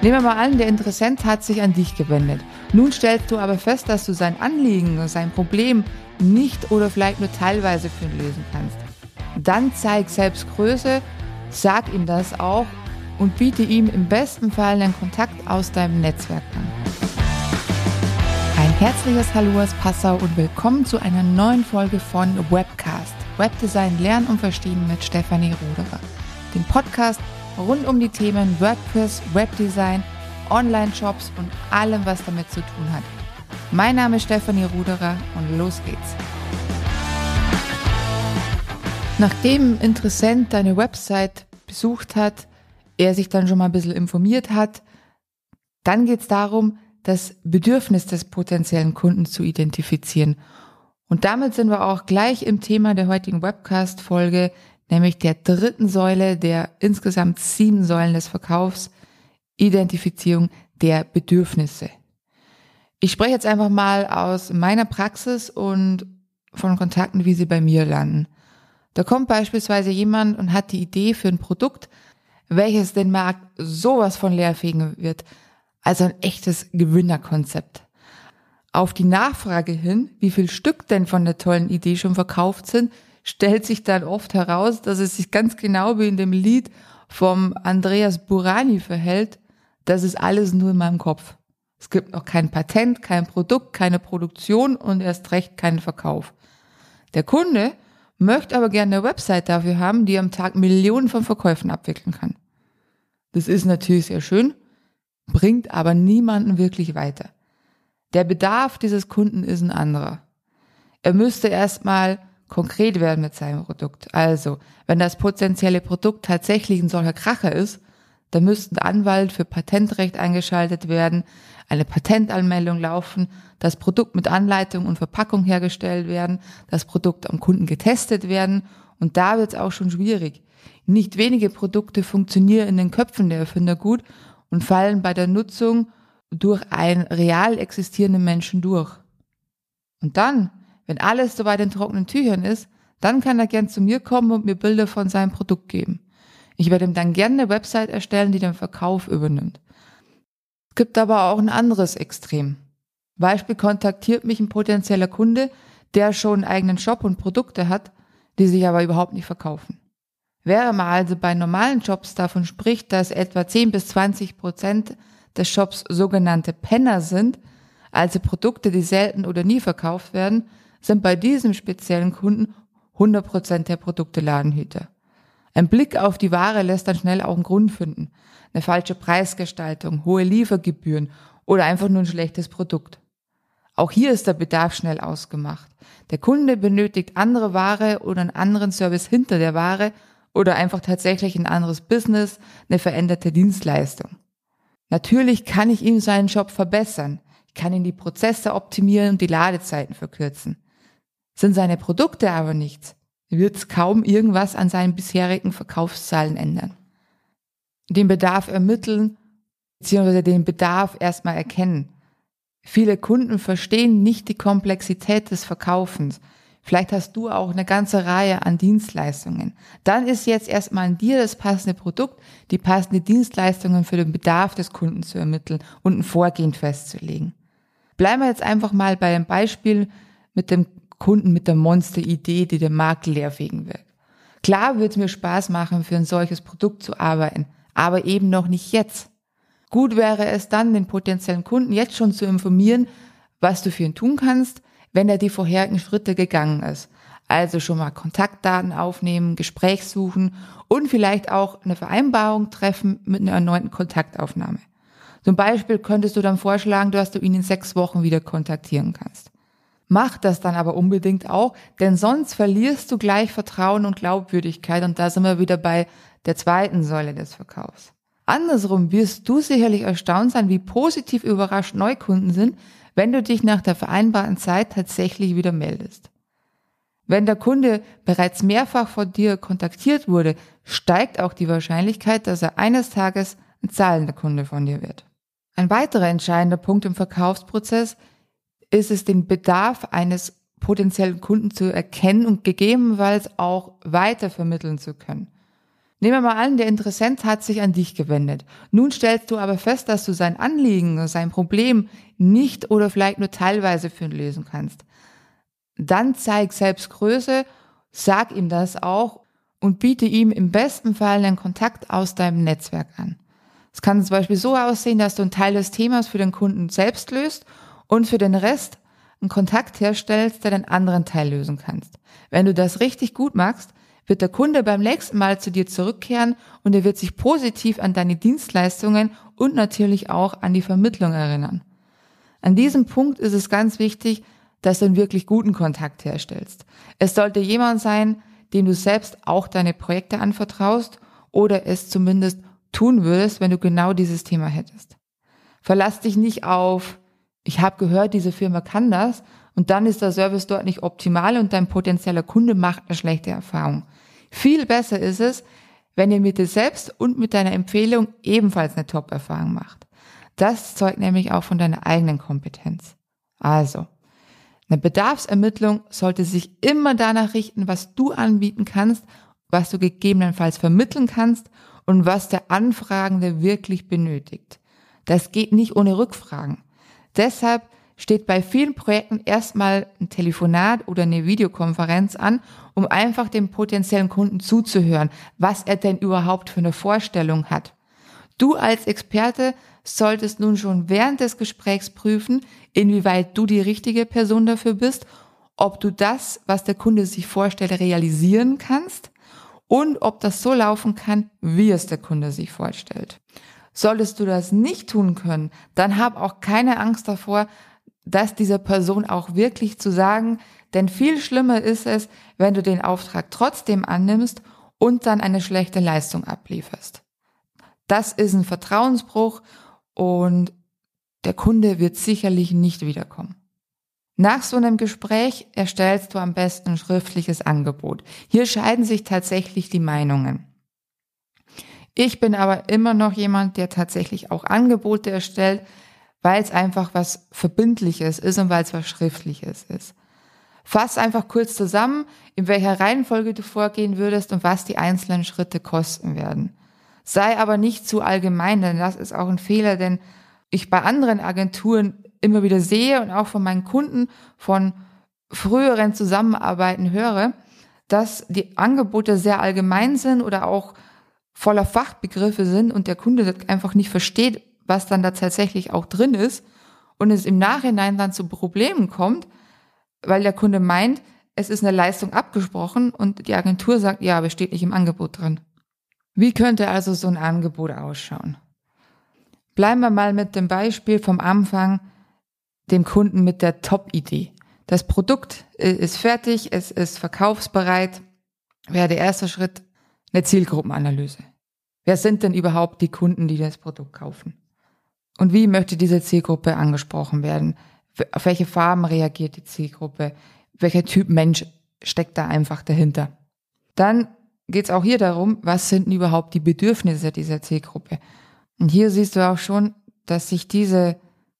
Nehmen wir mal an, der Interessent hat sich an dich gewendet. Nun stellst du aber fest, dass du sein Anliegen, sein Problem nicht oder vielleicht nur teilweise für ihn lösen kannst. Dann zeig selbst Größe, sag ihm das auch und biete ihm im besten Fall einen Kontakt aus deinem Netzwerk an. Ein herzliches Hallo aus Passau und willkommen zu einer neuen Folge von Webcast. Webdesign lernen und verstehen mit Stefanie Ruderer. Den Podcast rund um die Themen WordPress, Webdesign, Online-Shops und allem, was damit zu tun hat. Mein Name ist Stefanie Ruderer und los geht's. Nachdem ein Interessent deine Website besucht hat, er sich dann schon mal ein bisschen informiert hat, dann geht's darum, das Bedürfnis des potenziellen Kunden zu identifizieren. Und damit sind wir auch gleich im Thema der heutigen Webcast-Folge, nämlich der dritten Säule der insgesamt sieben Säulen des Verkaufs, Identifizierung der Bedürfnisse. Ich spreche jetzt einfach mal aus meiner Praxis und von Kontakten, wie sie bei mir landen. Da kommt beispielsweise jemand und hat die Idee für ein Produkt, welches den Markt sowas von leer fegen wird. Also ein echtes Gewinnerkonzept. Auf die Nachfrage hin, wie viel Stück denn von der tollen Idee schon verkauft sind, stellt sich dann oft heraus, dass es sich ganz genau wie in dem Lied vom Andreas Burani verhält. Das ist alles nur in meinem Kopf. Es gibt noch kein Patent, kein Produkt, keine Produktion und erst recht keinen Verkauf. Der Kunde möchte aber gerne eine Website dafür haben, die am Tag Millionen von Verkäufen abwickeln kann. Das ist natürlich sehr schön, bringt aber niemanden wirklich weiter. Der Bedarf dieses Kunden ist ein anderer. Er müsste erstmal konkret werden mit seinem Produkt. Also, wenn das potenzielle Produkt tatsächlich ein solcher Kracher ist, dann müsste ein Anwalt für Patentrecht eingeschaltet werden, eine Patentanmeldung laufen, das Produkt mit Anleitung und Verpackung hergestellt werden, das Produkt am Kunden getestet werden und da wird es auch schon schwierig. Nicht wenige Produkte funktionieren in den Köpfen der Erfinder gut und fallen bei der Nutzung durch einen real existierenden Menschen durch. Und dann wenn alles so bei den trockenen Tüchern ist, dann kann er gern zu mir kommen und mir Bilder von seinem Produkt geben. Ich werde ihm dann gerne eine Website erstellen, die den Verkauf übernimmt. Es gibt aber auch ein anderes Extrem. Beispiel kontaktiert mich ein potenzieller Kunde, der schon einen eigenen Shop und Produkte hat, die sich aber überhaupt nicht verkaufen. Wäre man also bei normalen Shops davon spricht, dass etwa 10 bis 20 Prozent des Shops sogenannte Penner sind, also Produkte, die selten oder nie verkauft werden, sind bei diesem speziellen Kunden 100% der Produkte Ladenhüter. Ein Blick auf die Ware lässt dann schnell auch einen Grund finden. Eine falsche Preisgestaltung, hohe Liefergebühren oder einfach nur ein schlechtes Produkt. Auch hier ist der Bedarf schnell ausgemacht. Der Kunde benötigt andere Ware oder einen anderen Service hinter der Ware oder einfach tatsächlich ein anderes Business, eine veränderte Dienstleistung. Natürlich kann ich ihm seinen Job verbessern. Ich kann ihn die Prozesse optimieren und die Ladezeiten verkürzen. Sind seine Produkte aber nichts, wird es kaum irgendwas an seinen bisherigen Verkaufszahlen ändern. Den Bedarf ermitteln, beziehungsweise den Bedarf erstmal erkennen. Viele Kunden verstehen nicht die Komplexität des Verkaufens. Vielleicht hast du auch eine ganze Reihe an Dienstleistungen. Dann ist jetzt erstmal an dir das passende Produkt, die passende Dienstleistungen für den Bedarf des Kunden zu ermitteln und ein Vorgehen festzulegen. Bleiben wir jetzt einfach mal bei dem Beispiel mit dem Kunden mit der Monster-Idee, die den Markt leerfegen will. Klar wird es mir Spaß machen, für ein solches Produkt zu arbeiten, aber eben noch nicht jetzt. Gut wäre es dann, den potenziellen Kunden jetzt schon zu informieren, was du für ihn tun kannst, wenn er die vorherigen Schritte gegangen ist. Also schon mal Kontaktdaten aufnehmen, Gespräch suchen und vielleicht auch eine Vereinbarung treffen mit einer erneuten Kontaktaufnahme. Zum Beispiel könntest du dann vorschlagen, dass du ihn in sechs Wochen wieder kontaktieren kannst. Mach das dann aber unbedingt auch, denn sonst verlierst du gleich Vertrauen und Glaubwürdigkeit und da sind wir wieder bei der zweiten Säule des Verkaufs. Andersrum wirst du sicherlich erstaunt sein, wie positiv überrascht Neukunden sind, wenn du dich nach der vereinbarten Zeit tatsächlich wieder meldest. Wenn der Kunde bereits mehrfach von dir kontaktiert wurde, steigt auch die Wahrscheinlichkeit, dass er eines Tages ein zahlender Kunde von dir wird. Ein weiterer entscheidender Punkt im Verkaufsprozess ist es den Bedarf eines potenziellen Kunden zu erkennen und gegebenenfalls auch weiter vermitteln zu können. Nehmen wir mal an, der Interessent hat sich an dich gewendet. Nun stellst du aber fest, dass du sein Anliegen, sein Problem nicht oder vielleicht nur teilweise für ihn lösen kannst. Dann zeig Selbstgröße, sag ihm das auch und biete ihm im besten Fall einen Kontakt aus deinem Netzwerk an. Es kann zum Beispiel so aussehen, dass du einen Teil des Themas für den Kunden selbst löst und für den Rest einen Kontakt herstellst, der den anderen Teil lösen kannst. Wenn du das richtig gut machst, wird der Kunde beim nächsten Mal zu dir zurückkehren und er wird sich positiv an deine Dienstleistungen und natürlich auch an die Vermittlung erinnern. An diesem Punkt ist es ganz wichtig, dass du einen wirklich guten Kontakt herstellst. Es sollte jemand sein, dem du selbst auch deine Projekte anvertraust oder es zumindest tun würdest, wenn du genau dieses Thema hättest. Verlass dich nicht auf, ich habe gehört, diese Firma kann das und dann ist der Service dort nicht optimal und dein potenzieller Kunde macht eine schlechte Erfahrung. Viel besser ist es, wenn ihr mit dir selbst und mit deiner Empfehlung ebenfalls eine Top-Erfahrung macht. Das zeugt nämlich auch von deiner eigenen Kompetenz. Also, eine Bedarfsermittlung sollte sich immer danach richten, was du anbieten kannst, was du gegebenenfalls vermitteln kannst und was der Anfragende wirklich benötigt. Das geht nicht ohne Rückfragen. Deshalb steht bei vielen Projekten erstmal ein Telefonat oder eine Videokonferenz an, um einfach dem potenziellen Kunden zuzuhören, was er denn überhaupt für eine Vorstellung hat. Du als Experte solltest nun schon während des Gesprächs prüfen, inwieweit du die richtige Person dafür bist, ob du das, was der Kunde sich vorstellt, realisieren kannst und ob das so laufen kann, wie es der Kunde sich vorstellt. Solltest du das nicht tun können, dann hab auch keine Angst davor, das dieser Person auch wirklich zu sagen, denn viel schlimmer ist es, wenn du den Auftrag trotzdem annimmst und dann eine schlechte Leistung ablieferst. Das ist ein Vertrauensbruch und der Kunde wird sicherlich nicht wiederkommen. Nach so einem Gespräch erstellst du am besten ein schriftliches Angebot. Hier scheiden sich tatsächlich die Meinungen. Ich bin aber immer noch jemand, der tatsächlich auch Angebote erstellt, weil es einfach was Verbindliches ist und weil es was Schriftliches ist. Fass einfach kurz zusammen, in welcher Reihenfolge du vorgehen würdest und was die einzelnen Schritte kosten werden. Sei aber nicht zu allgemein, denn das ist auch ein Fehler, denn ich bei anderen Agenturen immer wieder sehe und auch von meinen Kunden von früheren Zusammenarbeiten höre, dass die Angebote sehr allgemein sind oder auch voller Fachbegriffe sind und der Kunde einfach nicht versteht, was dann da tatsächlich auch drin ist und es im Nachhinein dann zu Problemen kommt, weil der Kunde meint, es ist eine Leistung abgesprochen und die Agentur sagt, ja, aber steht nicht im Angebot drin. Wie könnte also so ein Angebot ausschauen? Bleiben wir mal mit dem Beispiel vom Anfang, dem Kunden mit der Top-Idee. Das Produkt ist fertig, es ist verkaufsbereit. Wäre der erste Schritt eine Zielgruppenanalyse. Wer sind denn überhaupt die Kunden, die das Produkt kaufen? Und wie möchte diese Zielgruppe angesprochen werden? Auf welche Farben reagiert die Zielgruppe? Welcher Typ Mensch steckt da einfach dahinter? Dann geht es auch hier darum, was sind denn überhaupt die Bedürfnisse dieser Zielgruppe? Und hier siehst du auch schon, dass sich diese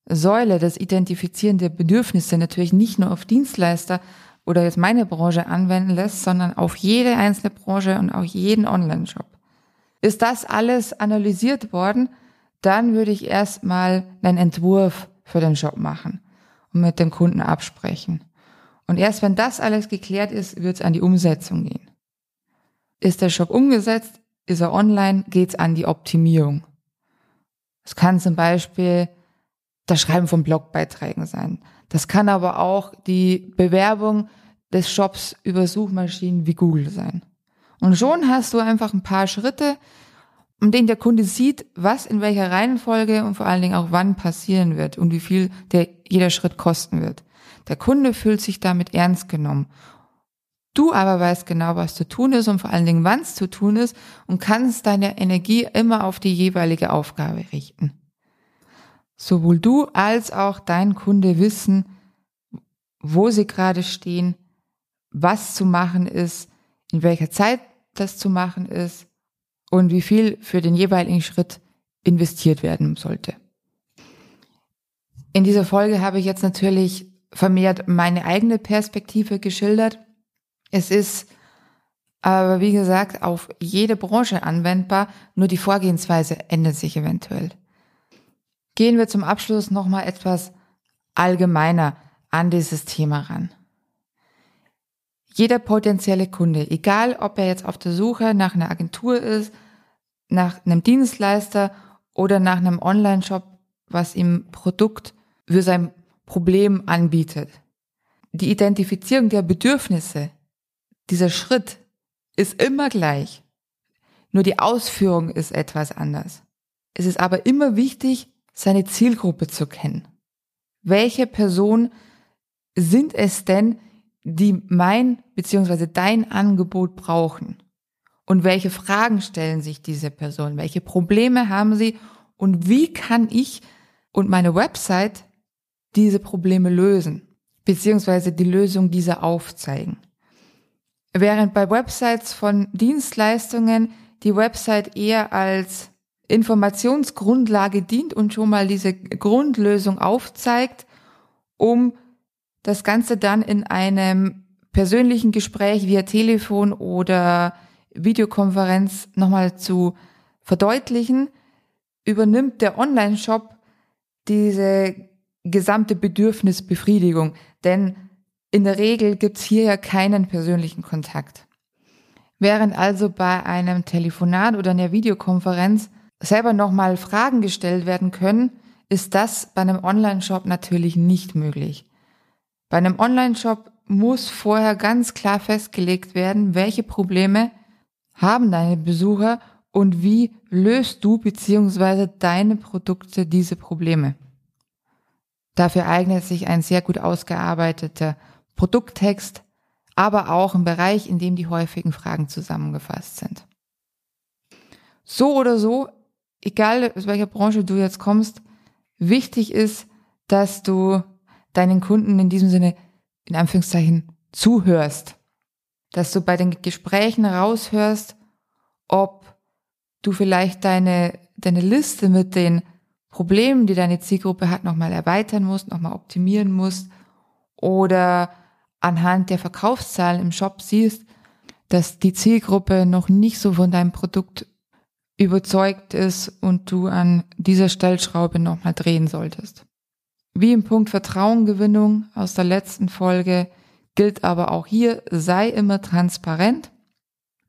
Säule, das Identifizieren der Bedürfnisse natürlich nicht nur auf Dienstleister oder jetzt meine Branche anwenden lässt, sondern auf jede einzelne Branche und auch jeden Online-Shop. Ist das alles analysiert worden, dann würde ich erstmal einen Entwurf für den Shop machen und mit dem Kunden absprechen. Und erst wenn das alles geklärt ist, wird es an die Umsetzung gehen. Ist der Shop umgesetzt, ist er online, geht es an die Optimierung. Es kann zum Beispiel das Schreiben von Blogbeiträgen sein. Das kann aber auch die Bewerbung des Shops über Suchmaschinen wie Google sein. Und schon hast du einfach ein paar Schritte, um den der Kunde sieht, was in welcher Reihenfolge und vor allen Dingen auch wann passieren wird und wie viel der jeder Schritt kosten wird. Der Kunde fühlt sich damit ernst genommen. Du aber weißt genau, was zu tun ist und vor allen Dingen, wann es zu tun ist und kannst deine Energie immer auf die jeweilige Aufgabe richten. Sowohl du als auch dein Kunde wissen, wo sie gerade stehen, was zu machen ist, in welcher Zeit das zu machen ist und wie viel für den jeweiligen Schritt investiert werden sollte. In dieser Folge habe ich jetzt natürlich vermehrt meine eigene Perspektive geschildert. Es ist aber wie gesagt, auf jede Branche anwendbar, nur die Vorgehensweise ändert sich eventuell. Gehen wir zum Abschluss nochmal etwas allgemeiner an dieses Thema ran. Jeder potenzielle Kunde, egal ob er jetzt auf der Suche nach einer Agentur ist, nach einem Dienstleister oder nach einem Online-Shop, was ihm Produkt für sein Problem anbietet. Die Identifizierung der Bedürfnisse, dieser Schritt ist immer gleich. Nur die Ausführung ist etwas anders. Es ist aber immer wichtig, seine Zielgruppe zu kennen. Welche Person sind es denn, die mein bzw. dein Angebot brauchen? Und welche Fragen stellen sich diese Personen? Welche Probleme haben sie? Und wie kann ich und meine Website diese Probleme lösen? Beziehungsweise die Lösung dieser aufzeigen. Während bei Websites von Dienstleistungen die Website eher als Informationsgrundlage dient und schon mal diese Grundlösung aufzeigt, um das Ganze dann in einem persönlichen Gespräch via Telefon oder Videokonferenz nochmal zu verdeutlichen, übernimmt der Online-Shop diese gesamte Bedürfnisbefriedigung. Denn in der Regel gibt's hier ja keinen persönlichen Kontakt. Während also bei einem Telefonat oder einer Videokonferenz selber nochmal Fragen gestellt werden können, ist das bei einem Online-Shop natürlich nicht möglich. Bei einem Online-Shop muss vorher ganz klar festgelegt werden, welche Probleme haben deine Besucher und wie löst du bzw. deine Produkte diese Probleme. Dafür eignet sich ein sehr gut ausgearbeiteter Produkttext, aber auch ein Bereich, in dem die häufigen Fragen zusammengefasst sind. So oder so, egal aus welcher Branche du jetzt kommst, wichtig ist, dass du deinen Kunden in diesem Sinne in Anführungszeichen zuhörst, dass du bei den Gesprächen raushörst, ob du vielleicht deine, deine Liste mit den Problemen, die deine Zielgruppe hat, nochmal erweitern musst, nochmal optimieren musst oder anhand der Verkaufszahlen im Shop siehst, dass die Zielgruppe noch nicht so von deinem Produkt überzeugt ist und du an dieser Stellschraube nochmal drehen solltest. Wie im Punkt Vertrauengewinnung aus der letzten Folge gilt aber auch hier, sei immer transparent.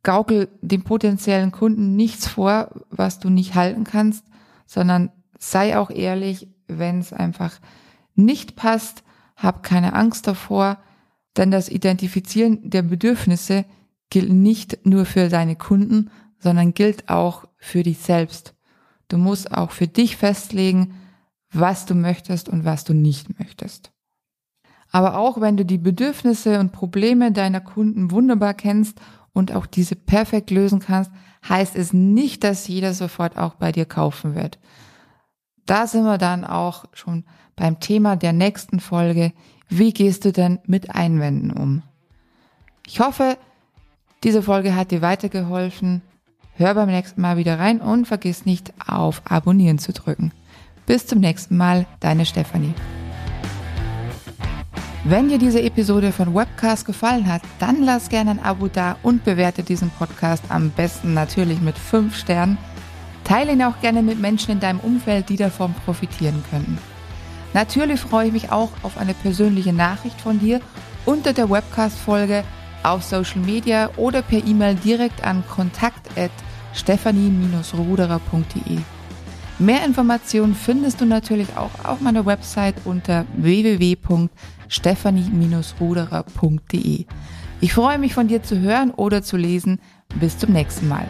Gaukel dem potenziellen Kunden nichts vor, was du nicht halten kannst, sondern sei auch ehrlich, wenn es einfach nicht passt, hab keine Angst davor, denn das Identifizieren der Bedürfnisse gilt nicht nur für deine Kunden, sondern gilt auch für dich selbst. Du musst auch für dich festlegen, was du möchtest und was du nicht möchtest. Aber auch wenn du die Bedürfnisse und Probleme deiner Kunden wunderbar kennst und auch diese perfekt lösen kannst, heißt es nicht, dass jeder sofort auch bei dir kaufen wird. Da sind wir dann auch schon beim Thema der nächsten Folge. Wie gehst du denn mit Einwänden um? Ich hoffe, diese Folge hat dir weitergeholfen. Hör beim nächsten Mal wieder rein und vergiss nicht auf Abonnieren zu drücken. Bis zum nächsten Mal, deine Stefanie. Wenn dir diese Episode von Webcast gefallen hat, dann lass gerne ein Abo da und bewerte diesen Podcast am besten natürlich mit 5 Sternen. Teile ihn auch gerne mit Menschen in deinem Umfeld, die davon profitieren können. Natürlich freue ich mich auch auf eine persönliche Nachricht von dir unter der Webcast-Folge auf Social Media oder per E-Mail direkt an kontakt@stephanie-ruderer.de. Mehr Informationen findest du natürlich auch auf meiner Website unter www.stephanie-ruderer.de. Ich freue mich von dir zu hören oder zu lesen. Bis zum nächsten Mal.